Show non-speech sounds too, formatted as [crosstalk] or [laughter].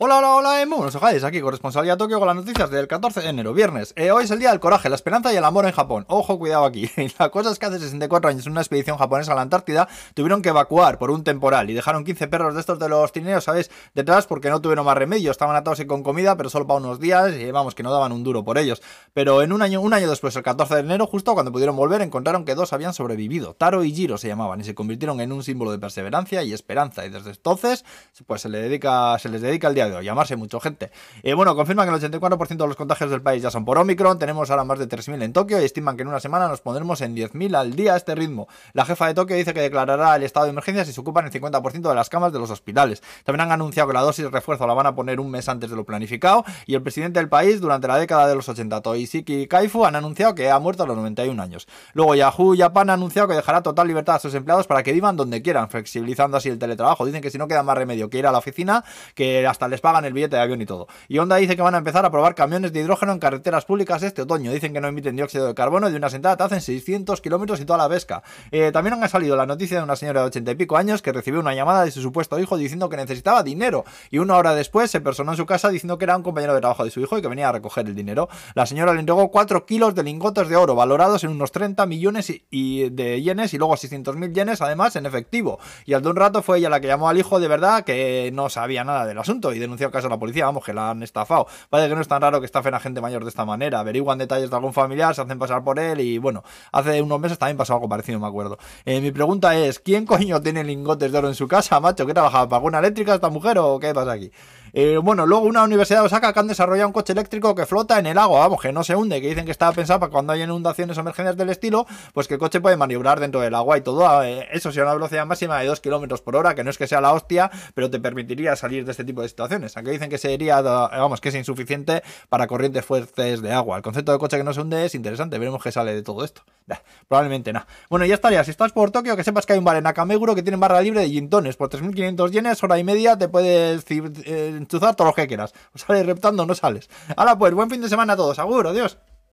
Hola, hola, hola, muy buenos ojáis, aquí corresponsalía Tokio con las noticias del 14 de enero, viernes. Eh, hoy es el día del coraje, la esperanza y el amor en Japón. Ojo, cuidado aquí. [laughs] la cosa es que hace 64 años una expedición japonesa a la Antártida tuvieron que evacuar por un temporal y dejaron 15 perros de estos de los trineos, ¿sabes? Detrás porque no tuvieron más remedio, estaban atados con comida, pero solo para unos días y vamos, que no daban un duro por ellos. Pero en un año, un año después, el 14 de enero, justo cuando pudieron volver, encontraron que dos habían sobrevivido. Taro y Jiro se llamaban y se convirtieron en un símbolo de perseverancia y esperanza. Y desde entonces, pues se, le dedica, se les dedica el día de hoy, llamarse mucho gente. Eh, bueno, confirman que el 84% de los contagios del país ya son por Omicron. Tenemos ahora más de 3.000 en Tokio y estiman que en una semana nos pondremos en 10.000 al día a este ritmo. La jefa de Tokio dice que declarará el estado de emergencia si se ocupan el 50% de las camas de los hospitales. También han anunciado que la dosis de refuerzo la van a poner un mes antes de lo planificado. Y el presidente del país, durante la década de los 80, Toishiki Kaifu, han anunciado que ha muerto a los 91 años. Luego Yahoo Japan ha anunciado que dejará total libertad a sus empleados para que vivan donde quieran, flexibilizando así el teletrabajo. Dicen que si no queda más remedio que ir a la oficina, que hasta pagan el billete de avión y todo. Y Honda dice que van a empezar a probar camiones de hidrógeno en carreteras públicas este otoño. Dicen que no emiten dióxido de carbono y de una sentada te hacen 600 kilómetros y toda la pesca. Eh, también han salido la noticia de una señora de 80 y pico años que recibió una llamada de su supuesto hijo diciendo que necesitaba dinero. Y una hora después se personó en su casa diciendo que era un compañero de trabajo de su hijo y que venía a recoger el dinero. La señora le entregó 4 kilos de lingotes de oro valorados en unos 30 millones y, de yenes y luego 600 mil yenes además en efectivo. Y al de un rato fue ella la que llamó al hijo de verdad que no sabía nada del asunto y denunció el caso a la policía. Vamos, que la han estafado. Vaya que no es tan raro que estafen a gente mayor de esta manera. Averiguan detalles de algún familiar, se hacen pasar por él y bueno, hace unos meses también pasó algo parecido, me acuerdo. Eh, mi pregunta es, ¿quién coño tiene lingotes de oro en su casa, macho? ¿Qué trabajaba? ¿Para una eléctrica esta mujer o qué pasa aquí? Eh, bueno, luego una universidad de Osaka que han desarrollado un coche eléctrico que flota en el agua, vamos, que no se hunde, que dicen que estaba pensado para cuando hay inundaciones o emergencias del estilo, pues que el coche puede maniobrar dentro del agua y todo. Eh, eso sí, a una velocidad máxima de 2 kilómetros por hora, que no es que sea la hostia, pero te permitiría salir de este tipo de situaciones. Aunque dicen que sería, vamos, que es insuficiente para corrientes fuertes de agua. El concepto de coche que no se hunde es interesante, veremos qué sale de todo esto. probablemente nada. Bueno, ya estaría. Si estás por Tokio, que sepas que hay un bar en Nakameguro que tiene barra libre de gintones. Por 3.500 yenes, hora y media, te puedes eh, enchuzar todo lo que quieras. O [laughs] sales reptando no sales. Ahora pues, buen fin de semana a todos. Agur, adiós.